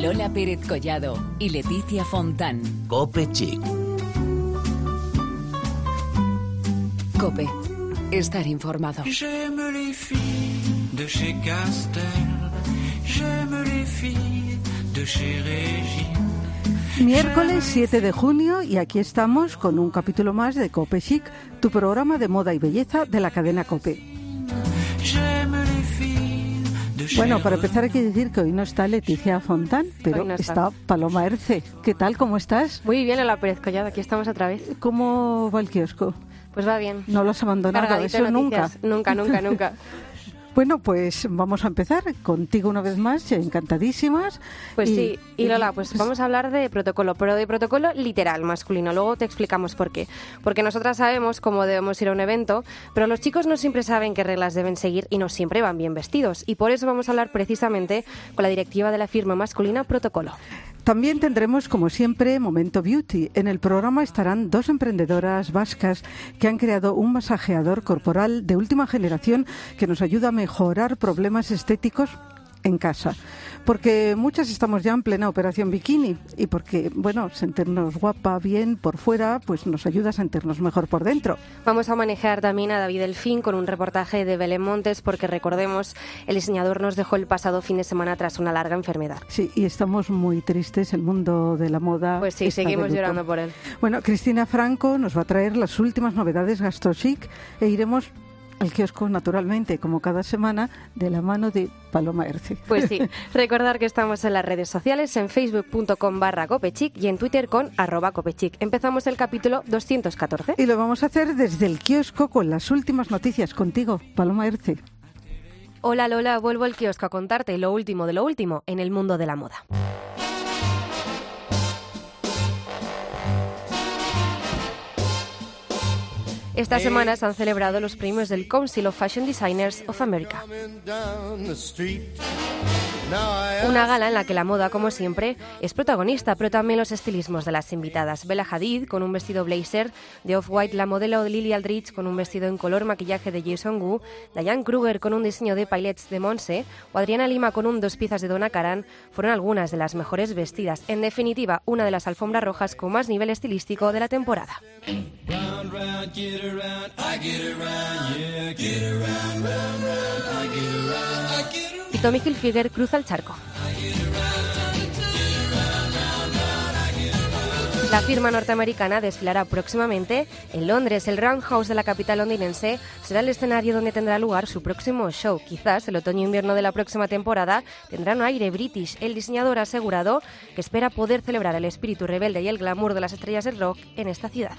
Lola Pérez Collado y Leticia Fontán. Cope Chic. Cope. Estar informado. J'aime les filles de chez Castel. J'aime les filles de chez Régine. Miércoles 7 de junio y aquí estamos con un capítulo más de Cope Chic, tu programa de moda y belleza de la cadena Cope. Bueno, para empezar hay que decir que hoy no está Leticia Fontán, pero no está. está Paloma Erce. ¿Qué tal? ¿Cómo estás? Muy bien, Lola Pérez Collado, aquí estamos otra vez. ¿Cómo va el kiosco? Pues va bien. No lo has abandonado, Cargadito eso nunca. Nunca, nunca, nunca. Bueno, pues vamos a empezar contigo una vez más, encantadísimas. Pues Y- sí, y Lola, pues vamos a hablar de protocolo, pero de protocolo literal masculino. Luego te explicamos por qué. Porque nosotras sabemos cómo debemos ir a un evento, pero los chicos no siempre saben qué reglas deben seguir y no siempre van bien vestidos. Y por eso vamos a hablar precisamente con la directiva de la firma masculina Protocolo. También tendremos, como siempre, Momento Beauty. En el programa estarán dos emprendedoras vascas que han creado un masajeador corporal de última generación que nos ayuda a mejorar problemas estéticos en casa. Porque muchas estamos ya en plena operación bikini y porque, bueno, sentirnos guapa, bien por fuera, pues nos ayuda a sentirnos mejor por dentro. Vamos a manejar también a David Delfín con un reportaje de Belén Montes porque recordemos, el diseñador nos dejó el pasado fin de semana tras una larga enfermedad. Sí, y estamos muy tristes, el mundo de la moda. Pues sí, seguimos llorando por él. Bueno, Cristina Franco nos va a traer las últimas novedades GastroChic e iremos al kiosco, naturalmente, como cada semana, de la mano de Paloma Erce. Pues sí, recordar que estamos en las redes sociales, en facebook.com barra copechic y en twitter con arroba copechic. Empezamos el capítulo 214. Y lo vamos a hacer desde el kiosco con las últimas noticias contigo, Paloma Erce. Hola Lola, vuelvo al kiosco a contarte lo último de lo último en el mundo de la moda. Esta semana se han celebrado los premios del Council of Fashion Designers of America. Una gala en la que la moda, como siempre, es protagonista, pero también los estilismos de las invitadas. Bella Hadid con un vestido blazer de Off-White, la modelo Lily Aldrich con un vestido en color maquillaje de Jason Wu, Diane Kruger con un diseño de pailets de Monse o Adriana Lima con un dos piezas de Donna Karan fueron algunas de las mejores vestidas. En definitiva, una de las alfombras rojas con más nivel estilístico de la temporada. Tommy Hilfiger cruza el charco. La firma norteamericana desfilará próximamente en Londres. El Roundhouse de la capital londinense será el escenario donde tendrá lugar su próximo show. Quizás el otoño-invierno de la próxima temporada tendrá un aire british. El diseñador asegurado que espera poder celebrar el espíritu rebelde y el glamour de las estrellas del rock en esta ciudad.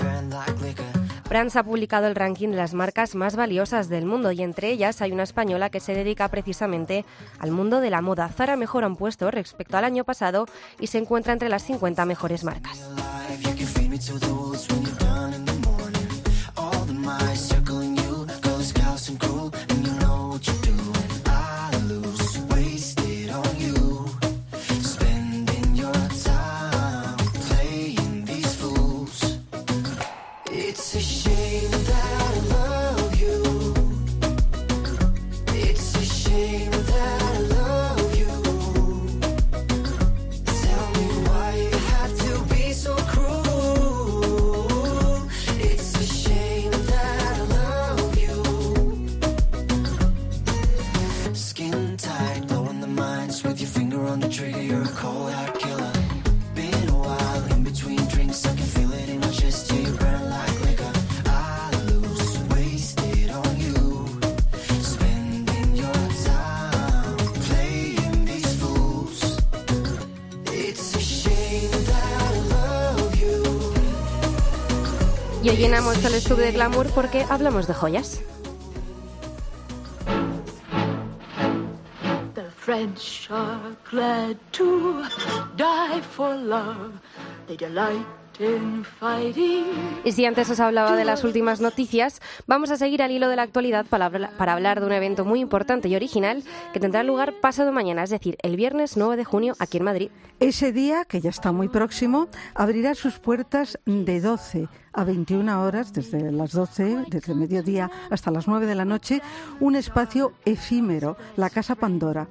Burn like liquor. Brands ha publicado el ranking de las marcas más valiosas del mundo y entre ellas hay una española que se dedica precisamente al mundo de la moda. Zara mejora un puesto respecto al año pasado y se encuentra entre las 50 mejores marcas. Y hoy llenamos el estudio de glamour porque hablamos de joyas. The French are glad to die for love. They delight Y si antes os hablaba de las últimas noticias, vamos a seguir al hilo de la actualidad para hablar de un evento muy importante y original que tendrá lugar pasado mañana, es decir, el viernes 9 de junio aquí en Madrid. Ese día, que ya está muy próximo, abrirá sus puertas de 12 a 21 horas, desde las 12, desde mediodía hasta las 9 de la noche, un espacio efímero, la Casa Pandora.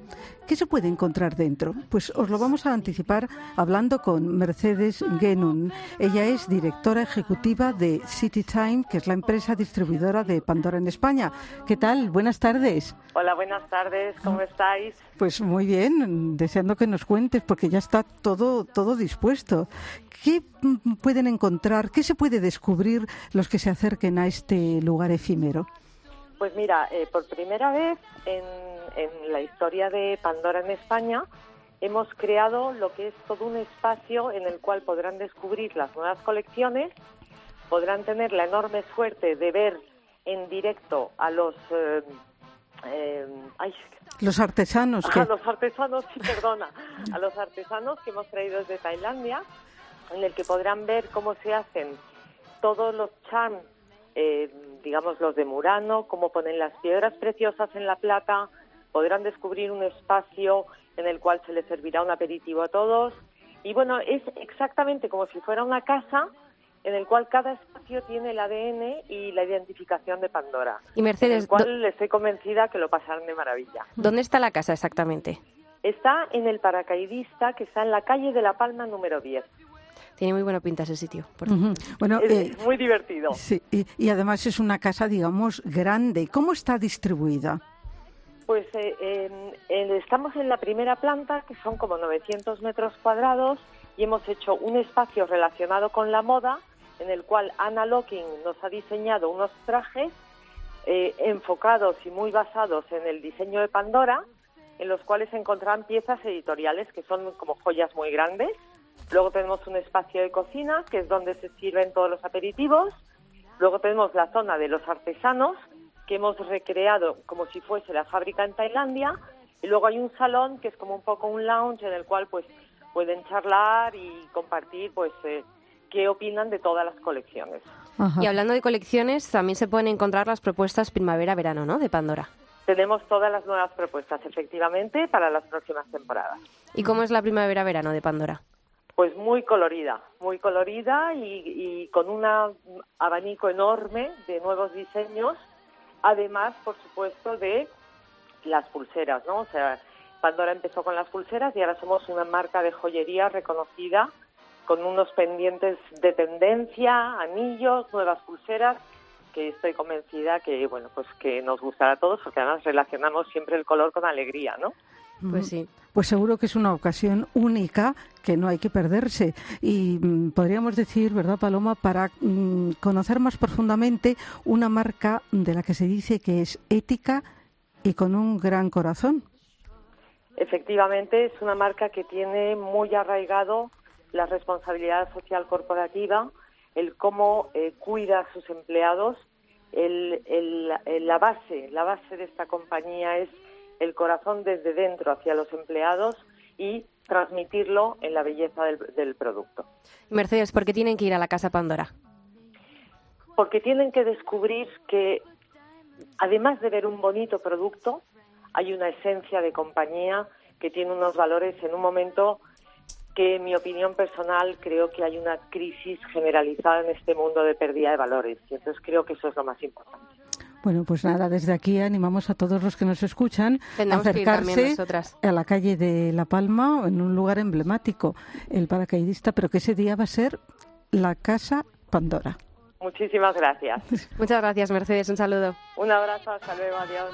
¿Qué se puede encontrar dentro? Pues os lo vamos a anticipar hablando con Mercedes Genun. Ella es directora ejecutiva de City Time, que es la empresa distribuidora de Pandora en España. ¿Qué tal? Buenas tardes. Hola, buenas tardes, ¿cómo estáis? Pues muy bien, deseando que nos cuentes, porque ya está todo, todo dispuesto. ¿Qué pueden encontrar, qué se puede descubrir los que se acerquen a este lugar efímero? Pues mira, eh, por primera vez en, en la historia de Pandora en España hemos creado lo que es todo un espacio en el cual podrán descubrir las nuevas colecciones, podrán tener la enorme suerte de ver en directo a los... eh, eh, ay, Los artesanos a los artesanos, sí, perdona, a los artesanos que hemos traído desde Tailandia, en el que podrán ver cómo se hacen todos los charms, eh, digamos los de Murano, cómo ponen las piedras preciosas en la plata, podrán descubrir un espacio en el cual se les servirá un aperitivo a todos. Y bueno, es exactamente como si fuera una casa en el cual cada espacio tiene el ADN y la identificación de Pandora. Y Mercedes, en el cual estoy convencida que lo pasarán de maravilla. ¿dónde está la casa exactamente? Está en el paracaidista que está en la calle de La Palma número 10. Tiene muy buena pinta ese sitio. por. Bueno, Es eh, muy divertido. sí, y, y además es una casa, digamos, grande. ¿Cómo está distribuida? Pues eh, estamos en la primera planta, que son como 900 metros cuadrados, y hemos hecho un espacio relacionado con la moda, en el cual Anna Locking nos ha diseñado unos trajes eh, enfocados y muy basados en el diseño de Pandora, en los cuales se encontrarán piezas editoriales que son como joyas muy grandes. Luego tenemos un espacio de cocina, que es donde se sirven todos los aperitivos. Luego tenemos la zona de los artesanos, que hemos recreado como si fuese la fábrica en Tailandia. Y luego hay un salón que es como un poco un lounge en el cual pues pueden charlar y compartir pues eh, qué opinan de todas las colecciones. Ajá. Y hablando de colecciones, también se pueden encontrar las propuestas primavera-verano, ¿no? De Pandora. Tenemos todas las nuevas propuestas, efectivamente, para las próximas temporadas. ¿Y cómo es la primavera-verano de Pandora? Pues muy colorida, muy colorida y, y con un abanico enorme de nuevos diseños, además, por supuesto, de las pulseras, ¿no? O sea, Pandora empezó con las pulseras y ahora somos una marca de joyería reconocida con unos pendientes de tendencia, anillos, nuevas pulseras, que estoy convencida que, bueno, pues que nos gustará a todos porque además relacionamos siempre el color con alegría, ¿no? Pues sí. Pues seguro que es una ocasión única que no hay que perderse. Y mm, podríamos decir, ¿verdad, Paloma, para mm, conocer más profundamente una marca de la que se dice que es ética y con un gran corazón? Efectivamente, es una marca que tiene muy arraigado la responsabilidad social corporativa, el cómo eh, cuida a sus empleados. El- la base, la base de esta compañía es el corazón desde dentro hacia los empleados y transmitirlo en la belleza del, del producto. Mercedes, ¿por qué tienen que ir a la Casa Pandora? Porque tienen que descubrir que, además de ver un bonito producto, hay una esencia de compañía que tiene unos valores en un momento que, en mi opinión personal, creo que hay una crisis generalizada en este mundo de pérdida de valores. Y entonces creo que eso es lo más importante. Bueno, pues nada, desde aquí animamos a todos los que nos escuchan a acercarse a la calle de La Palma, en un lugar emblemático, el paracaidista, pero que ese día va a ser la Casa Pandora. Muchísimas gracias. Muchas gracias, Mercedes. Un saludo. Un abrazo, hasta luego, adiós.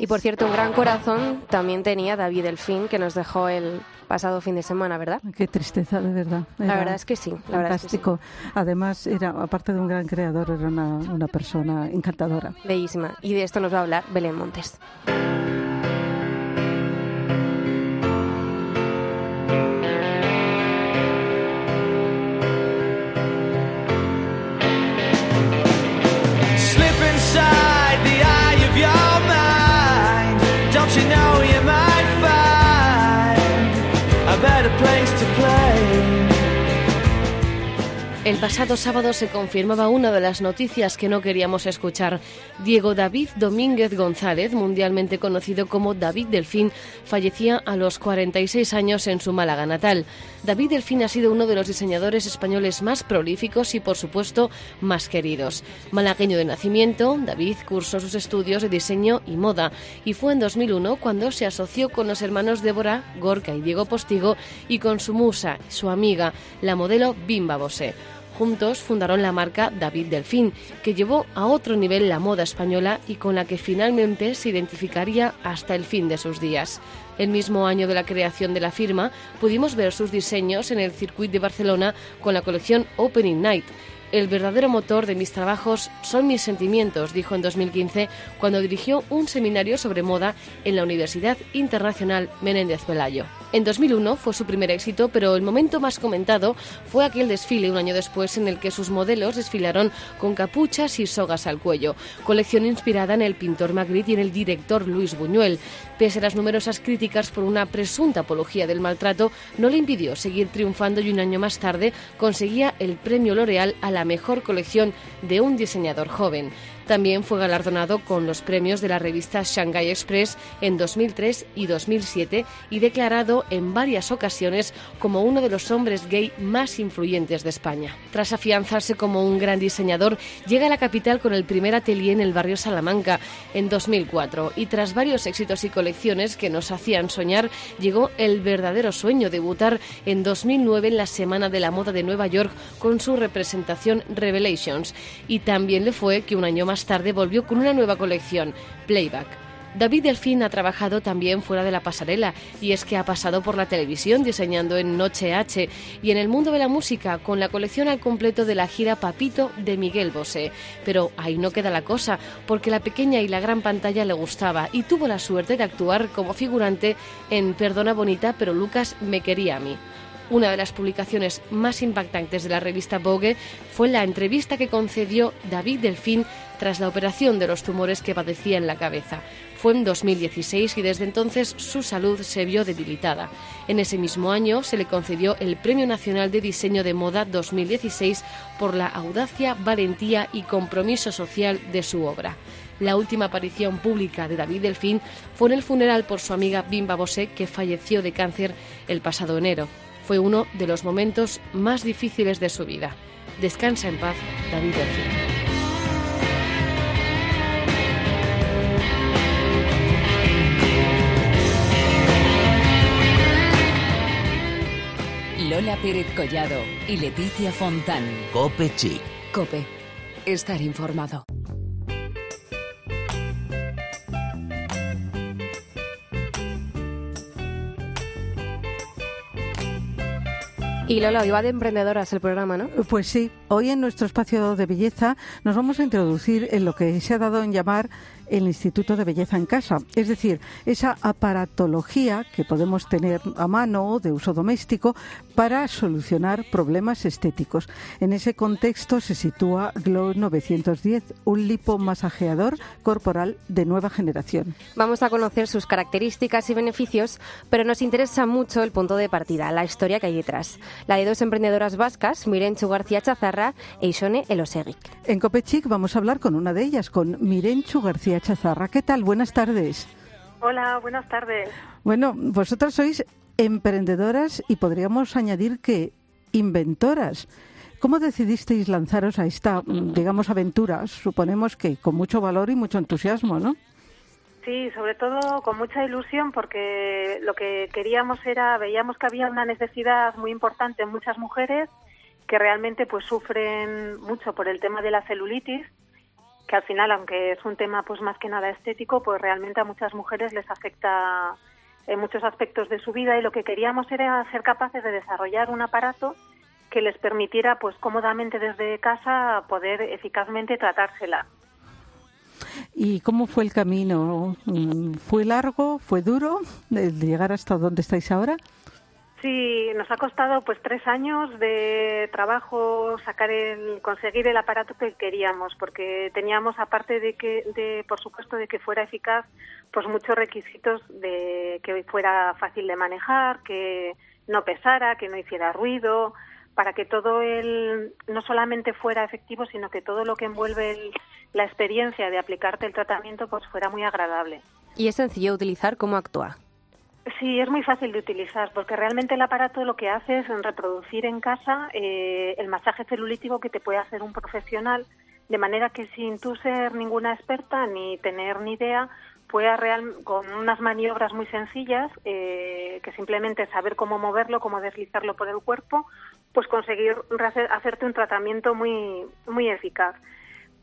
Y por cierto, un gran corazón también tenía David Delfín, que nos dejó el pasado fin de semana, ¿verdad? Qué tristeza, de verdad. La verdad es que sí. La verdad es que sí. fantástico. Además, era aparte de un gran creador, era una, una persona encantadora. Bellísima. Y de esto nos va a hablar Belén Montes. El pasado sábado se confirmaba una de las noticias que no queríamos escuchar. Diego David Domínguez González, mundialmente conocido como David Delfín, fallecía a los 46 años en su Málaga natal. David Delfín ha sido uno de los diseñadores españoles más prolíficos y, por supuesto, más queridos. Malagueño de nacimiento, David cursó sus estudios de diseño y moda y fue en 2001 cuando se asoció con los hermanos Débora, Gorka y Diego Postigo y con su musa, su amiga, la modelo Bimba Bosé. Juntos fundaron la marca David Delfín, que llevó a otro nivel la moda española y con la que finalmente se identificaría hasta el fin de sus días. El mismo año de la creación de la firma, pudimos ver sus diseños en el circuito de Barcelona con la colección Opening Night. El verdadero motor de mis trabajos son mis sentimientos, dijo en 2015 cuando dirigió un seminario sobre moda en la Universidad Internacional Menéndez Pelayo. En 2001 fue su primer éxito, pero el momento más comentado fue aquel desfile un año después en el que sus modelos desfilaron con capuchas y sogas al cuello, colección inspirada en el pintor Magritte y en el director Luis Buñuel. Pese a las numerosas críticas por una presunta apología del maltrato, no le impidió seguir triunfando y un año más tarde conseguía el premio L'Oreal a la mejor colección de un diseñador joven. También fue galardonado con los premios de la revista Shanghai Express en 2003 y 2007 y declarado en varias ocasiones como uno de los hombres gay más influyentes de España. Tras afianzarse como un gran diseñador, llega a la capital con el primer atelier en el barrio Salamanca en 2004 y tras varios éxitos y colecciones que nos hacían soñar, llegó el verdadero sueño debutar en 2009 en la Semana de la Moda de Nueva York con su representación Revelations y también le fue que un año más tarde volvió con una nueva colección, Playback. David Delfín ha trabajado también fuera de la pasarela y es que ha pasado por la televisión diseñando en Noche H y en el mundo de la música con la colección al completo de la gira Papito de Miguel Bosé. Pero ahí no queda la cosa, porque la pequeña y la gran pantalla le gustaba y tuvo la suerte de actuar como figurante en Perdona Bonita, pero Lucas me quería a mí. Una de las publicaciones más impactantes de la revista Vogue fue la entrevista que concedió David Delfín tras la operación de los tumores que padecía en la cabeza. Fue en 2016 y desde entonces su salud se vio debilitada. En ese mismo año se le concedió el Premio Nacional de Diseño de Moda 2016 por la audacia, valentía y compromiso social de su obra. La última aparición pública de David Delfín fue en el funeral por su amiga Bimba Bosé, que falleció de cáncer el pasado enero. Fue uno de los momentos más difíciles de su vida. Descansa en paz, David Delfín. Lola Pérez Collado y Leticia Fontán. Cope Chic. Cope. Estar informado. Y Lola, hoy va de emprendedoras el programa, ¿no? Pues sí, hoy en nuestro espacio de belleza nos vamos a introducir en lo que se ha dado en llamar el Instituto de Belleza en Casa, es decir, esa aparatología que podemos tener a mano de uso doméstico para solucionar problemas estéticos. En ese contexto se sitúa Glow 910, un lipomasajeador corporal de nueva generación. Vamos a conocer sus características y beneficios, pero nos interesa mucho el punto de partida, la historia que hay detrás. La de dos emprendedoras vascas, Mirenchu García Chazarra e Isone Elosegic. En Copechic vamos a hablar con una de ellas, con Mirenchu García Chazarra. ¿Qué tal? Buenas tardes. Hola, buenas tardes. Bueno, vosotras sois emprendedoras y podríamos añadir que inventoras. ¿Cómo decidisteis lanzaros a esta, digamos, aventura? Suponemos que con mucho valor y mucho entusiasmo, ¿no? Sí, sobre todo con mucha ilusión porque lo que queríamos era, veíamos que había una necesidad muy importante en muchas mujeres que realmente pues sufren mucho por el tema de la celulitis que al final, aunque es un tema pues más que nada estético, pues realmente a muchas mujeres les afecta en muchos aspectos de su vida y lo que queríamos era ser capaces de desarrollar un aparato que les permitiera pues cómodamente desde casa poder eficazmente tratársela. ¿Y cómo fue el camino? ¿Fue largo? ¿Fue duro de llegar hasta donde estáis ahora? Sí, nos ha costado pues tres años de trabajo sacar el, conseguir el aparato que queríamos, porque teníamos aparte de que, de, por supuesto, de que fuera eficaz, pues muchos requisitos de que fuera fácil de manejar, que no pesara, que no hiciera ruido, para que todo el, no solamente fuera efectivo, sino que todo lo que envuelve el- la experiencia de aplicarte el tratamiento pues fuera muy agradable. Y es sencillo utilizar, ¿cómo actúa? Sí, es muy fácil de utilizar porque realmente el aparato lo que hace es reproducir en casa eh, el masaje celulítico que te puede hacer un profesional, de manera que sin tú ser ninguna experta ni tener ni idea, puedas real, con unas maniobras muy sencillas, eh, que simplemente saber cómo moverlo, cómo deslizarlo por el cuerpo, pues conseguir hacer- hacerte un tratamiento muy, muy eficaz.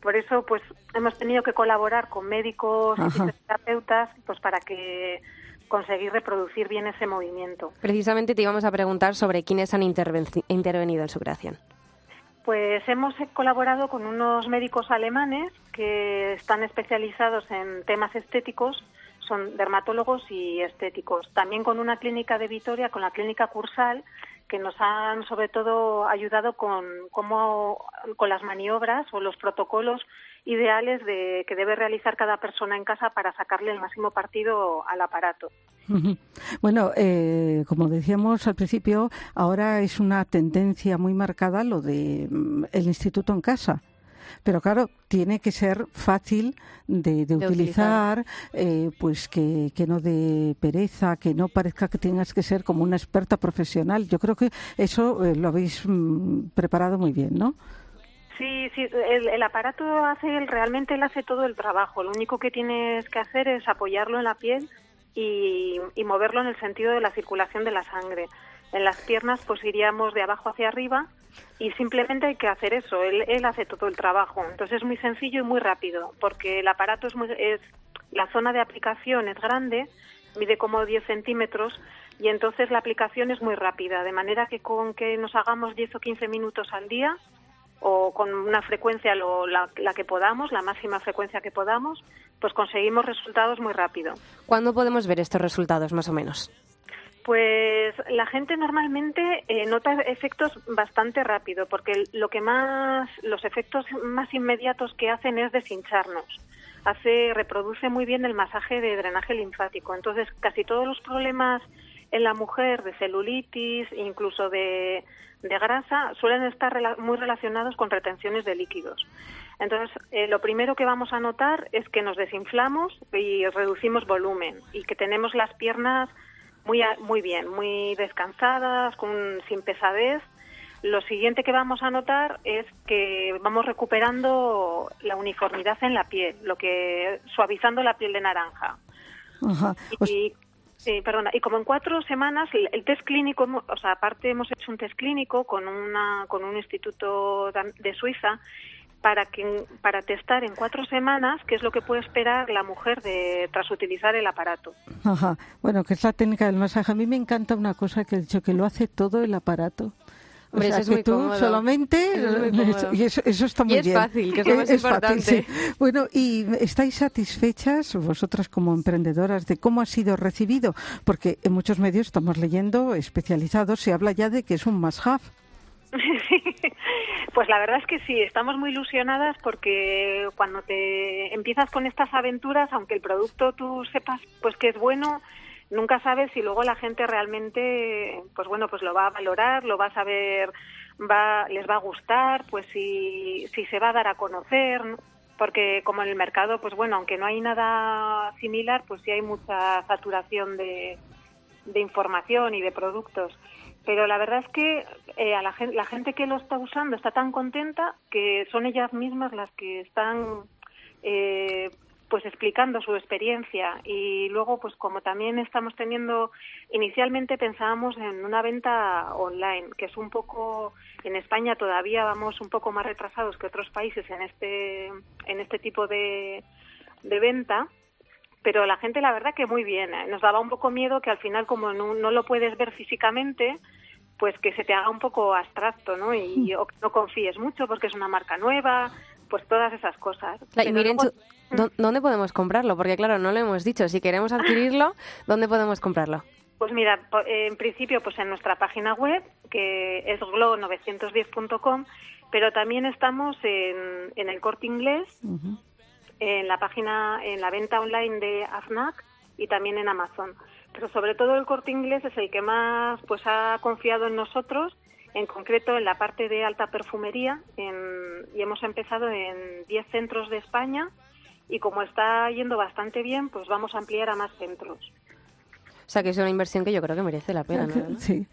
Por eso, pues hemos tenido que colaborar con médicos y Ajá. fisioterapeutas, pues para que conseguir reproducir bien ese movimiento. Precisamente te íbamos a preguntar sobre quiénes han intervenido en su creación. Pues hemos colaborado con unos médicos alemanes que están especializados en temas estéticos, son dermatólogos y estéticos. También con una clínica de Vitoria, con la clínica Cursal, que nos han sobre todo ayudado con cómo con las maniobras o los protocolos ideales de que debe realizar cada persona en casa para sacarle el máximo partido al aparato. Bueno, eh, como decíamos al principio, ahora es una tendencia muy marcada lo de mm, el instituto en casa. Pero claro, tiene que ser fácil de, de utilizar, eh, pues que, que no dé pereza, que no parezca que tengas que ser como una experta profesional. Yo creo que eso eh, lo habéis mm, preparado muy bien, ¿no? Sí, sí, el, el aparato hace, realmente él hace todo el trabajo. Lo único que tienes que hacer es apoyarlo en la piel y, y moverlo en el sentido de la circulación de la sangre. En las piernas pues iríamos de abajo hacia arriba y simplemente hay que hacer eso. Él, él hace todo el trabajo. Entonces es muy sencillo y muy rápido porque el aparato es muy, es la zona de aplicación es grande, mide como 10 centímetros y entonces la aplicación es muy rápida, de manera que con que nos hagamos 10 o 15 minutos al día o con una frecuencia lo- la, la que podamos, la máxima frecuencia que podamos, pues conseguimos resultados muy rápido. ¿Cuándo podemos ver estos resultados, más o menos? Pues la gente normalmente eh, nota efectos bastante rápido, porque lo que más, los efectos más inmediatos que hacen es deshincharnos. Hace, reproduce muy bien el masaje de drenaje linfático. Entonces, casi todos los problemas en la mujer de celulitis, incluso de, de grasa, suelen estar rela- muy relacionados con retenciones de líquidos. Entonces, eh, lo primero que vamos a notar es que nos desinflamos y reducimos volumen y que tenemos las piernas muy, muy bien, muy descansadas, con, sin pesadez. Lo siguiente que vamos a notar es que vamos recuperando la uniformidad en la piel, lo que suavizando la piel de naranja. Ajá. Y, sí, perdona, y como en cuatro semanas, el, test clínico, o sea, aparte hemos hecho un test clínico con, una, con un instituto de Suiza para, que, para testar en cuatro semanas qué es lo que puede esperar la mujer de, tras utilizar el aparato. Ajá. Bueno, que es la técnica del masaje. A mí me encanta una cosa que he dicho, que lo hace todo el aparato. O Hombre, sea, eso es que muy tú cómodo. solamente... Eso es muy cómodo. y eso, eso está Y muy es bien. fácil, que es lo más fácil, importante. sí. Bueno, ¿y estáis satisfechas vosotras como emprendedoras de cómo ha sido recibido? Porque en muchos medios estamos leyendo, especializados, se habla ya de que es un must-have. Pues la verdad es que sí, estamos muy ilusionadas porque cuando te empiezas con estas aventuras, aunque el producto tú sepas pues que es bueno, nunca sabes si luego la gente realmente pues bueno, pues lo va a valorar, lo va a saber, va les va a gustar, pues si si se va a dar a conocer, ¿no? porque como en el mercado, pues bueno, aunque no hay nada similar, pues sí hay mucha saturación de de información y de productos. Pero la verdad es que eh, a la, gen- la gente que lo está usando está tan contenta que son ellas mismas las que están eh, pues explicando su experiencia y luego pues como también estamos teniendo inicialmente pensábamos en una venta online que es un poco en España todavía vamos un poco más retrasados que otros países en este en este tipo de, de venta pero la gente la verdad que muy bien. ¿eh? Nos daba un poco miedo que al final como no, no lo puedes ver físicamente, pues que se te haga un poco abstracto, ¿no? Y o que no confíes mucho porque es una marca nueva, pues todas esas cosas. Claro, y miren, luego- ¿dó- ¿dónde podemos comprarlo? Porque claro, no lo hemos dicho. Si queremos adquirirlo, ¿dónde podemos comprarlo? Pues mira, po- en principio pues en nuestra página web, que es glo910.com, pero también estamos en, en el corte inglés, en la página, en la venta online de AFNAC y también en Amazon. Pero sobre todo el corte inglés es el que más pues ha confiado en nosotros en concreto en la parte de alta perfumería y hemos empezado en 10 centros de España y como está yendo bastante bien, pues vamos a ampliar a más centros. O sea, que es una inversión que yo creo que merece la pena, ¿no? Sí.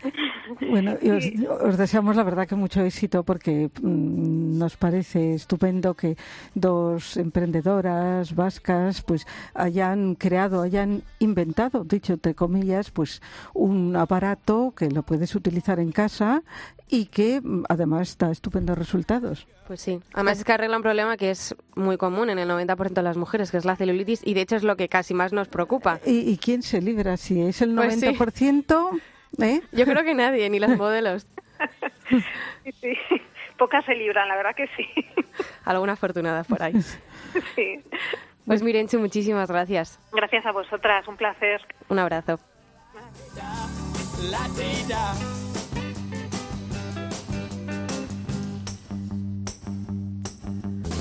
Bueno, y os, os deseamos la verdad que mucho éxito porque mm, nos parece estupendo que dos emprendedoras vascas pues hayan creado, hayan inventado, dicho entre comillas, pues un aparato que lo puedes utilizar en casa y que mm, además da estupendos resultados. Pues sí. Además es que arregla un problema que es muy común en el 90% de las mujeres, que es la celulitis, y de hecho es lo que casi más nos preocupa. ¿Y, y quién se libra? Si es el Pues sí. 90%, ¿eh? Yo creo que nadie, ni los modelos. Sí, sí. Pocas se libran, la verdad que sí. Alguna afortunada por ahí. Sí. Pues Mirenchu, muchísimas gracias. Gracias a vosotras, un placer. Un abrazo.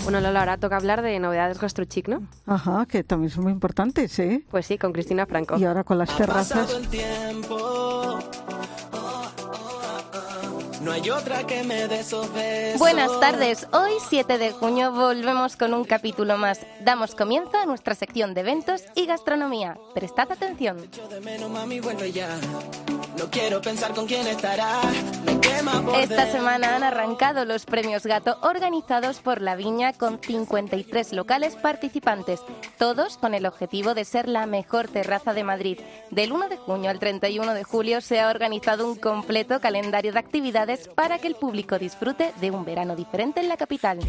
Bueno, Lola, ahora toca hablar de novedades GastroChic, ¿no? Ajá, que también son muy importantes, ¿eh? Pues sí, con Cristina Franco. Y ahora con las terrazas. el tiempo. No hay otra que me dé esos besos. Buenas tardes, hoy 7 de junio volvemos con un capítulo más. Damos comienzo a nuestra sección de eventos y gastronomía. Prestad atención. Echo de menos, mami, vuelve ya. No quiero pensar con quién estará. Me quema por Esta semana han arrancado los premios Gato organizados por La Viña con 53 locales participantes, todos con el objetivo de ser la mejor terraza de Madrid. Del 1 de junio al 31 de julio se ha organizado un completo calendario de actividades para que el público disfrute de un verano diferente en la capital.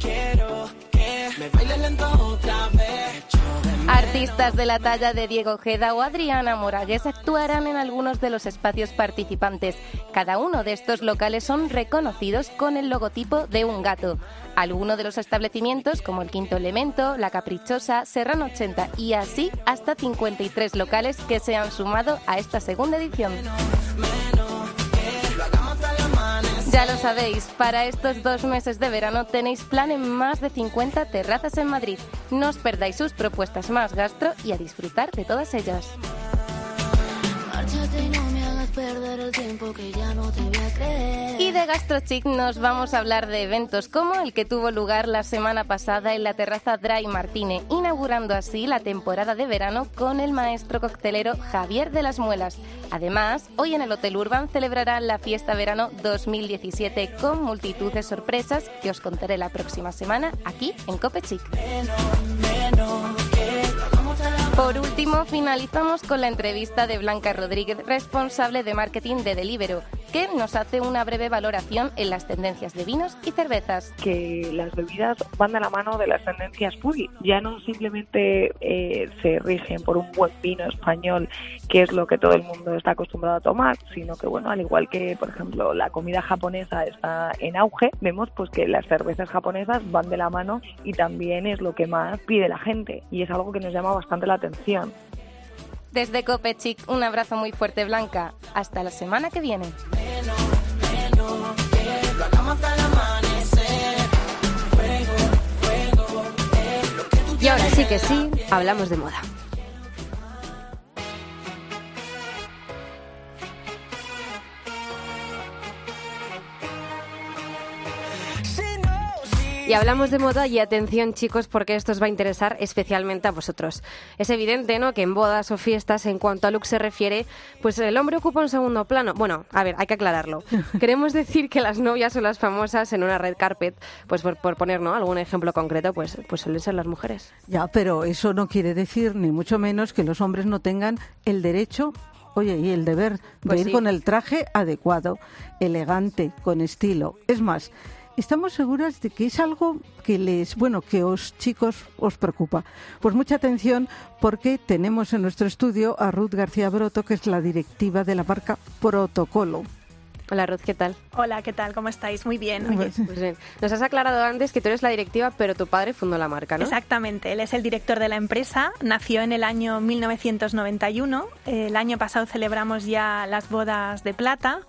Quiero que me baile lento otra vez. Artistas de la talla de Diego Ojeda o Adriana Moragues actuarán en algunos de los espacios participantes. Cada uno de estos locales son reconocidos con el logotipo de un gato. Algunos de los establecimientos, como el Quinto Elemento, La Caprichosa, Serrano 80 y así hasta 53 locales que se han sumado a esta segunda edición. Ya lo sabéis, para estos dos meses de verano tenéis plan en más de 50 terrazas en Madrid. No os perdáis sus propuestas más gastro y a disfrutar de todas ellas. Perder el tiempo que ya no te voy a creer. Y de GastroChic nos vamos a hablar de eventos como el que tuvo lugar la semana pasada en la terraza Dry Martine, inaugurando así la temporada de verano con el maestro coctelero Javier de las Muelas. Además, hoy en el Hotel Urban celebrarán la fiesta verano 2017 con multitud de sorpresas que os contaré la próxima semana aquí en Copechic. Por último, finalizamos con la entrevista de Blanca Rodríguez, responsable de marketing de Delibero, que nos hace una breve valoración en las tendencias de vinos y cervezas. que las bebidas van de la mano de las tendencias foodie. Ya no simplemente eh, se rigen por un buen vino español, que es lo que todo el mundo está acostumbrado a tomar, sino que, bueno, al igual que, por ejemplo, la comida japonesa está en auge, vemos pues que las cervezas japonesas van de la mano y también es lo que más pide la gente y es algo que nos llama bastante la atención. Desde Copechic, un abrazo muy fuerte, Blanca. Hasta la semana que viene. Que sí, hablamos de moda. Hablamos de moda y atención chicos porque esto os va a interesar especialmente a vosotros. Es evidente, ¿no?, que en bodas o fiestas, en cuanto a look se refiere, pues el hombre ocupa un segundo plano. Bueno, a ver, hay que aclararlo. Queremos decir que las novias o las famosas en una red carpet, pues por, por poner, ¿no?, algún ejemplo concreto, pues, pues suelen ser las mujeres. Ya, pero eso no quiere decir, ni mucho menos, que los hombres no tengan el derecho, oye, y el deber de Pues ir sí. con el traje adecuado, elegante, con estilo. Es más, estamos seguras de que es algo que les, bueno, que os chicos os preocupa. Pues mucha atención porque tenemos en nuestro estudio a Ruth García Broto, que es la directiva de la marca Protocolo. Hola Ruth, ¿qué tal? Hola, ¿qué tal? ¿Cómo estáis? Muy bien. Oye, Pues bien. Nos has aclarado antes que tú eres la directiva, pero tu padre fundó la marca, ¿no? Exactamente, él es el director de la empresa, nació en el año 1991, el año pasado celebramos ya las bodas de plata,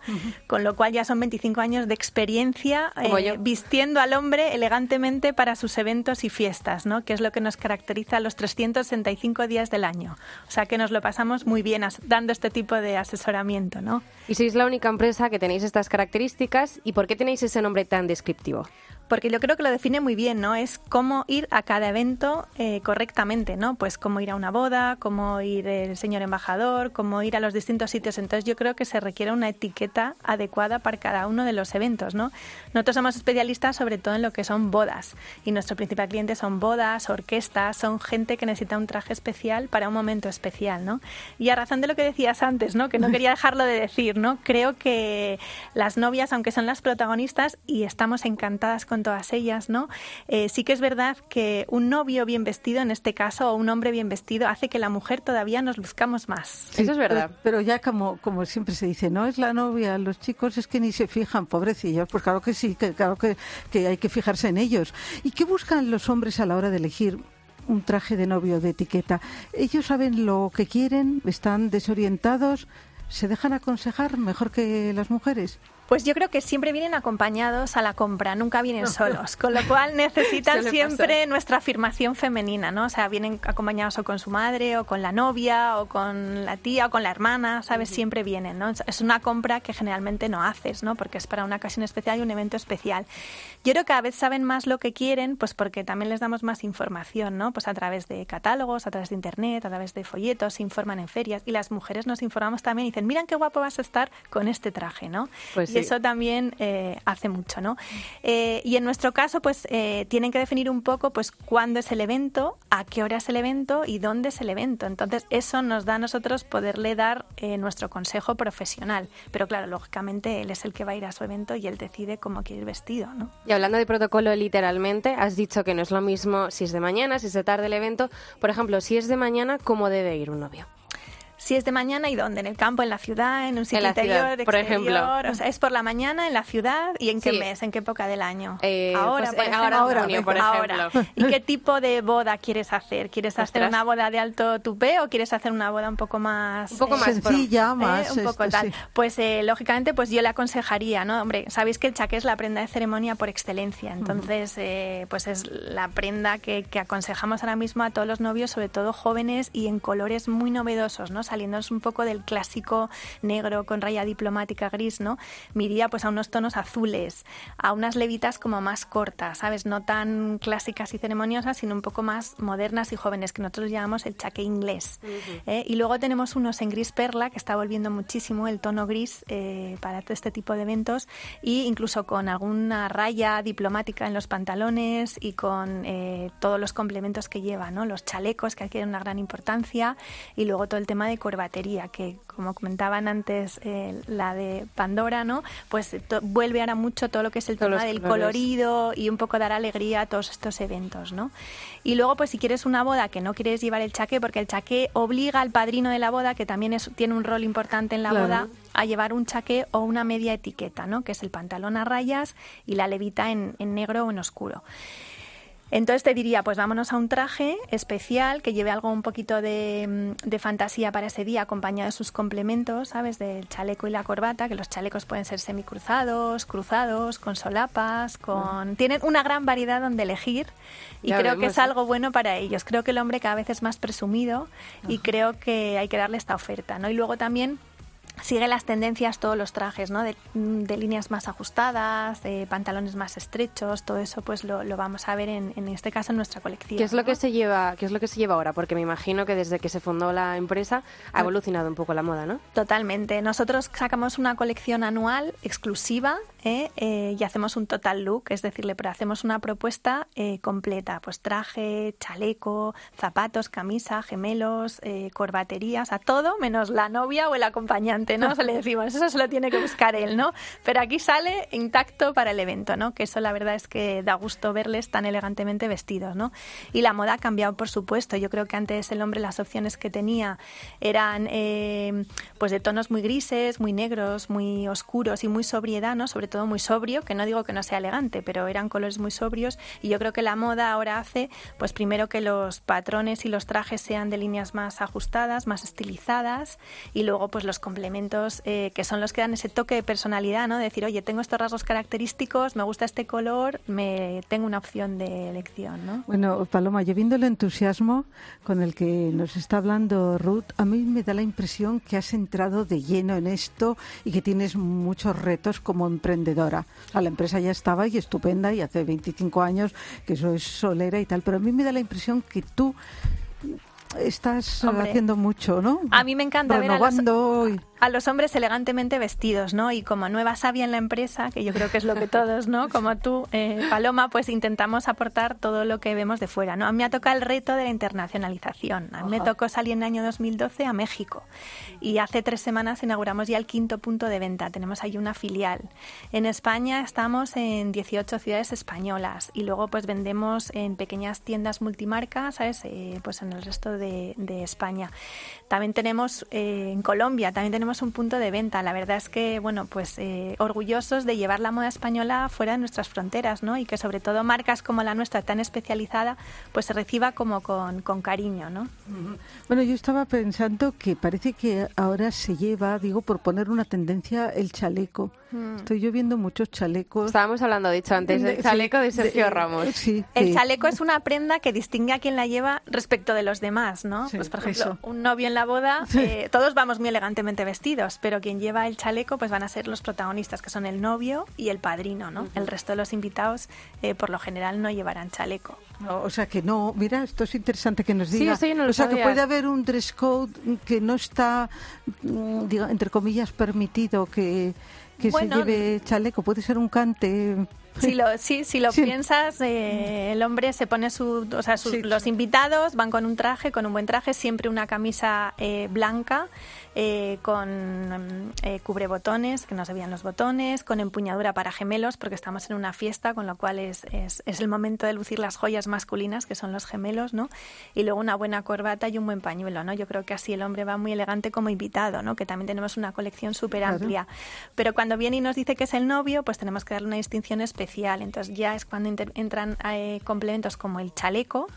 con lo cual ya son 25 años de experiencia yo. vistiendo al hombre elegantemente para sus eventos y fiestas, ¿no? que es lo que nos caracteriza los 365 días del año. O sea que nos lo pasamos muy bien dando este tipo de asesoramiento. ¿no? Y sois la única empresa que tenéis estas características y por qué tenéis ese nombre tan descriptivo. Porque yo creo que lo define muy bien, ¿no? Es cómo ir a cada evento eh, correctamente, ¿no? Pues cómo ir a una boda, cómo ir el señor embajador, cómo ir a los distintos sitios. Entonces yo creo que se requiere una etiqueta adecuada para cada uno de los eventos, ¿no? Nosotros somos especialistas sobre todo en lo que son bodas y nuestro principal cliente son bodas, orquestas, son gente que necesita un traje especial para un momento especial, ¿no? Y a razón de lo que decías antes, ¿no? Que no quería dejarlo de decir, ¿no? Creo que las novias, aunque son las protagonistas y estamos encantadas con todas ellas, ¿no? Eh, sí que es verdad que un novio bien vestido, en este caso, o un hombre bien vestido, hace que la mujer todavía nos luzcamos más. Sí, Pero, pero ya como, como siempre se dice, no es la novia, los chicos es que ni se fijan, pobrecillos. Pues claro que sí, que, claro que, que hay que fijarse en ellos. ¿Y qué buscan los hombres a la hora de elegir un traje de novio de etiqueta? ¿Ellos saben lo que quieren? ¿Están desorientados? ¿Se dejan aconsejar mejor que las mujeres? Pues yo creo que siempre vienen acompañados a la compra, nunca vienen solos, con lo cual necesitan siempre pasar. nuestra afirmación femenina, ¿no? O sea, vienen acompañados o con su madre, o con la novia, o con la tía, o con la hermana, ¿sabes? Siempre vienen, ¿no? Es una compra que generalmente no haces, ¿no? Porque es para una ocasión especial y un evento especial. Yo creo que cada vez saben más lo que quieren, pues porque también les damos más información, ¿no? Pues a través de catálogos, a través de internet, a través de folletos, se informan en ferias y las mujeres nos informamos también y dicen, miran qué guapo vas a estar con este traje, ¿no? Pues sí. eso también eh, hace mucho, ¿no? Eh, y en nuestro caso, pues eh, tienen que definir un poco, pues cuándo es el evento, a qué hora es el evento y dónde es el evento. Entonces eso nos da a nosotros poderle dar eh, nuestro consejo profesional. Pero claro, lógicamente él es el que va a ir a su evento y él decide cómo quiere ir vestido, ¿no? Y hablando de protocolo literalmente, has dicho que no es lo mismo si es de mañana, si es de tarde el evento. Por ejemplo, si es de mañana, ¿cómo debe ir un novio? Si es de mañana y dónde, en el campo, en la ciudad, en un sitio la interior, ciudad, por exterior? ejemplo. O sea, es por la mañana en la ciudad y en qué Sí. mes, en qué época del año. Eh, ahora, pues, por eh, ejemplo. ahora junio, por Ahora. ejemplo. ¿Y qué tipo de boda quieres hacer? ¿Quieres hacer una boda de alto tupé o quieres hacer una boda un poco más Un poco más Sencilla, eh, más, un poco este, tal. sí. Pues eh, lógicamente, pues yo le aconsejaría, ¿no? Hombre, sabéis que el chaqué es la prenda de ceremonia por excelencia, entonces, eh, pues es la prenda que, que aconsejamos ahora mismo a todos los novios, sobre todo jóvenes y en colores muy novedosos, ¿no? Saliéndonos un poco del clásico negro con raya diplomática gris, ¿no? Me iría pues a unos tonos azules, a unas levitas como más cortas, ¿sabes? No tan clásicas y ceremoniosas, sino un poco más modernas y jóvenes, que nosotros llamamos el chaqué inglés. ¿eh? Y luego tenemos unos en gris perla, que está volviendo muchísimo el tono gris eh, para todo este tipo de eventos, y incluso con alguna raya diplomática en los pantalones y con eh, todos los complementos que lleva, ¿no? Los chalecos, que adquieren una gran importancia, y luego todo el tema de corbatería, que como comentaban antes eh, la de Pandora, ¿no? Pues eh, vuelve ahora mucho todo lo que es el tema del colores. colorido y un poco dar alegría a todos estos eventos, ¿no? Y luego, pues si quieres una boda que no quieres llevar el chaqué, porque el chaqué obliga al padrino de la boda, que también es, tiene un rol importante en la Claro. boda, a llevar un chaqué o una media etiqueta, ¿no? Que es el pantalón a rayas y la levita en, en negro o en oscuro. Entonces te diría, pues vámonos a un traje especial que lleve algo un poquito de, mm, de fantasía para ese día, acompañado de sus complementos, ¿sabes? Del chaleco y la corbata, que los chalecos pueden ser semicruzados, cruzados, con solapas, con... Tienen una gran variedad donde elegir y Ya creo que es ¿eh? algo bueno para ellos. Creo que el hombre cada vez es más presumido y creo que hay que darle esta oferta, ¿no? Y luego también sigue las tendencias todos los trajes, ¿no? De, de líneas más ajustadas, de pantalones más estrechos, todo eso pues lo, lo vamos a ver en, en este caso en nuestra colección. ¿Qué es lo ¿no? que se lleva, qué es lo que se lleva ahora? Porque me imagino que desde que se fundó la empresa ha evolucionado un poco la moda, ¿no? Totalmente. Nosotros sacamos una colección anual exclusiva ¿eh? Eh, y hacemos un total look, es decir, le hacemos una propuesta eh, completa, pues traje, chaleco, zapatos, camisa, gemelos, eh, corbatería, o sea, todo menos la novia o el acompañante, ¿no? Se le decimos, eso se lo tiene que buscar él, ¿no? Pero aquí sale intacto para el evento, ¿no? Que eso la verdad es que da gusto verles tan elegantemente vestidos, ¿no? Y la moda ha cambiado, por supuesto. Yo creo que antes el hombre las opciones que tenía eran eh, pues de tonos muy grises, muy negros, muy oscuros y muy sobriedad, ¿no? Sobre todo todo muy sobrio, que no digo que no sea elegante, pero eran colores muy sobrios y yo creo que la moda ahora hace, pues primero que los patrones y los trajes sean de líneas más ajustadas, más estilizadas y luego pues los complementos eh, que son los que dan ese toque de personalidad, ¿no? De decir, oye, tengo estos rasgos característicos, me gusta este color, me tengo una opción de elección, ¿no? Bueno, Paloma, yo viendo el entusiasmo con el que nos está hablando Ruth, a mí me da la impresión que has entrado de lleno en esto y que tienes muchos retos como emprendedora. A la empresa ya estaba y estupenda y hace 25 años que eso es solera y tal, pero a mí me da la impresión que tú estás Hombre. haciendo mucho, ¿no? A mí me encanta ver a los, Renovando a los hombres elegantemente vestidos, ¿no? Y como nueva sabia en la empresa, que yo creo que es lo que todos, ¿no? Como tú, eh, Paloma, pues intentamos aportar todo lo que vemos de fuera, ¿no? A mí me ha tocado el reto de la internacionalización. A mí me tocó salir en el año 2012 a México y hace tres semanas inauguramos ya el quinto punto de venta. Tenemos ahí una filial. En España estamos en 18 ciudades españolas y luego pues vendemos en pequeñas tiendas multimarcas, ¿sabes? Eh, pues en el resto de, de España. También tenemos eh, en Colombia, también tenemos un punto de venta. La verdad es que, bueno, pues eh, orgullosos de llevar la moda española fuera de nuestras fronteras, ¿no? Y que sobre todo marcas como la nuestra, tan especializada, pues se reciba como con, con cariño, ¿no? Bueno, yo estaba pensando que parece que ahora se lleva, digo, por poner una tendencia, el chaleco. Mm. Estoy yo viendo muchos chalecos. Estábamos hablando, dicho antes, del Sí, chaleco de Sergio de- Ramos. Sí, El que- chaleco es una prenda que distingue a quien la lleva respecto de los demás, ¿no? Sí, pues por ejemplo, eso. un novio en la boda, eh, todos vamos muy elegantemente vestidos, pero quien lleva el chaleco pues van a ser los protagonistas, que son el novio y el padrino, ¿no? El resto de los invitados eh, por lo general no llevarán chaleco. No, o sea que no, mira, esto es interesante que nos Sí, diga. yo no lo o sea que puede haber un dress code que no está, mm, diga, entre comillas, permitido que, que Bueno, se lleve chaleco. Puede ser un cante. Si lo, sí, si lo Sí. piensas, eh, el hombre se pone su, o sea, sus- los invitados van con un traje, con un buen traje, siempre una camisa eh, blanca eh, con mm, eh, cubrebotones, que no se vean los botones, con empuñadura para gemelos, porque estamos en una fiesta, con lo cual es, es, es el momento de lucir las joyas masculinas, que son los gemelos, ¿no? Y luego una buena corbata y un buen pañuelo, ¿no? Yo creo que así el hombre va muy elegante como invitado, ¿no? Que también tenemos una colección súper Claro. amplia. Pero cuando viene y nos dice que es el novio, pues tenemos que darle una distinción especial. Entonces ya es cuando entran eh, complementos como el chaleco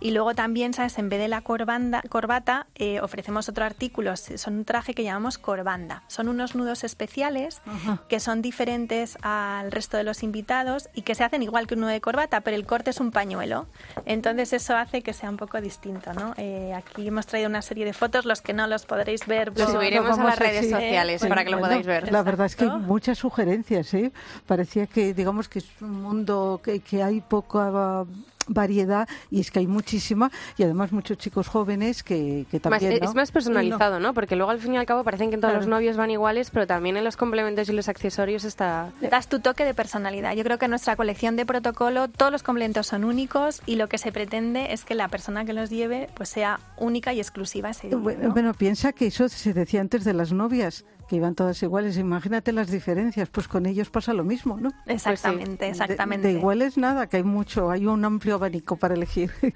y luego también, ¿sabes? En vez de la corbanda, corbata, eh, ofrecemos otro artículo. s- Son un traje que llamamos corbanda. Son unos nudos especiales que son diferentes al resto de los invitados y que se hacen igual que un nudo de corbata, pero el corte es un pañuelo. Entonces eso hace que sea un poco distinto, ¿no? Eh, aquí hemos traído una serie de fotos, los que no los podréis ver. Lo por- subiremos a las redes sociales para que lo podáis ver. La verdad es que hay muchas sugerencias, ¿eh? Parecía que, digamos, que es un mundo que, que hay poca variedad y es que hay muchísima y además muchos chicos jóvenes que, que Más- también, ¿no? Es más personalizado, ¿no? Porque luego al fin y al cabo parecen que todos Claro. los novios van iguales, pero también en los complementos y los accesorios está... Das tu toque de personalidad. Yo creo que en nuestra colección de protocolo todos los complementos son únicos y lo que se pretende es que la persona que los lleve pues sea única y exclusiva ese día. Bueno, ¿no? bueno, piensa que eso se decía antes de las novias, que iban todas iguales. Imagínate las diferencias, pues con ellos pasa lo mismo, ¿no? Exactamente, De- exactamente. De, iguales nada, que hay mucho, hay un amplio abanico para elegir.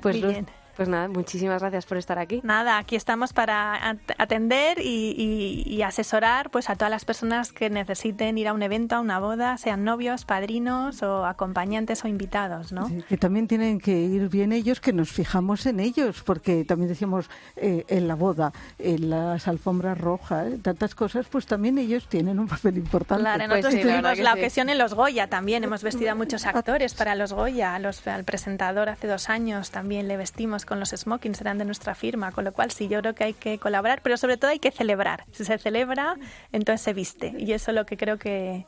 Pues, bien. Pues nada, muchísimas gracias por estar aquí. Nada, aquí estamos para at- atender y, y- y asesorar pues a todas las personas que necesiten ir a un evento, a una boda, sean novios, padrinos o acompañantes o invitados, ¿no? que también tienen que ir bien ellos, que nos fijamos en ellos, porque también decimos eh, en la boda, en las alfombras rojas, eh, tantas cosas, pues también ellos tienen un papel importante. Claro, Pues nosotros tuvimos la ocasión en los Goya también, hemos vestido a muchos actores para los Goya, a los- al presentador hace dos años también le vestimos con los smokings, eran de nuestra firma, con lo cual sí, yo creo que hay que colaborar, pero sobre todo hay que celebrar. Si se celebra, entonces se viste y eso es lo que creo que,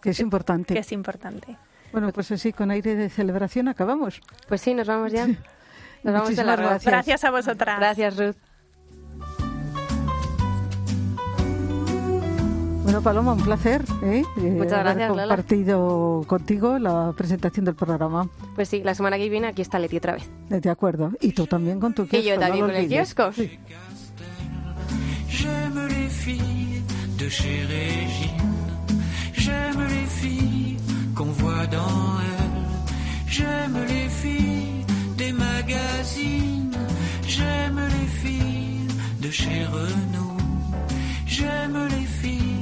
Que es importante. que es importante. Bueno, pues así, con aire de celebración acabamos. Pues sí, nos vamos ya. Nos vamos de largo. gracias. Gracias a vosotras. Gracias, Ruth. Bueno, Paloma, un placer ¿eh? Eh, Muchas haber gracias, Lola. compartido contigo la presentación del programa. Pues sí, la semana que viene aquí está Leti otra vez. Eh, De acuerdo. Y tú también con tu Y kiosco. yo no también lo con el kiosco. J'aime les filles de chez Régine. J'aime les filles qu'on voit dans elle. J'aime les filles des magazines. J'aime les filles de chez Renault. J'aime les filles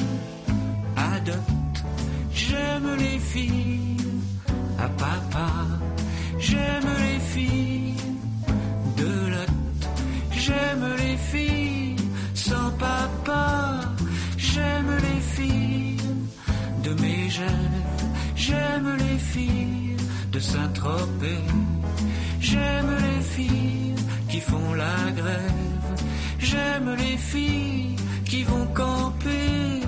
J'aime les filles à papa. J'aime les filles de Lot. J'aime les filles sans papa. J'aime les filles de mes jeunes. J'aime les filles de Saint-Tropez. J'aime les filles qui font la grève. J'aime les filles qui vont camper.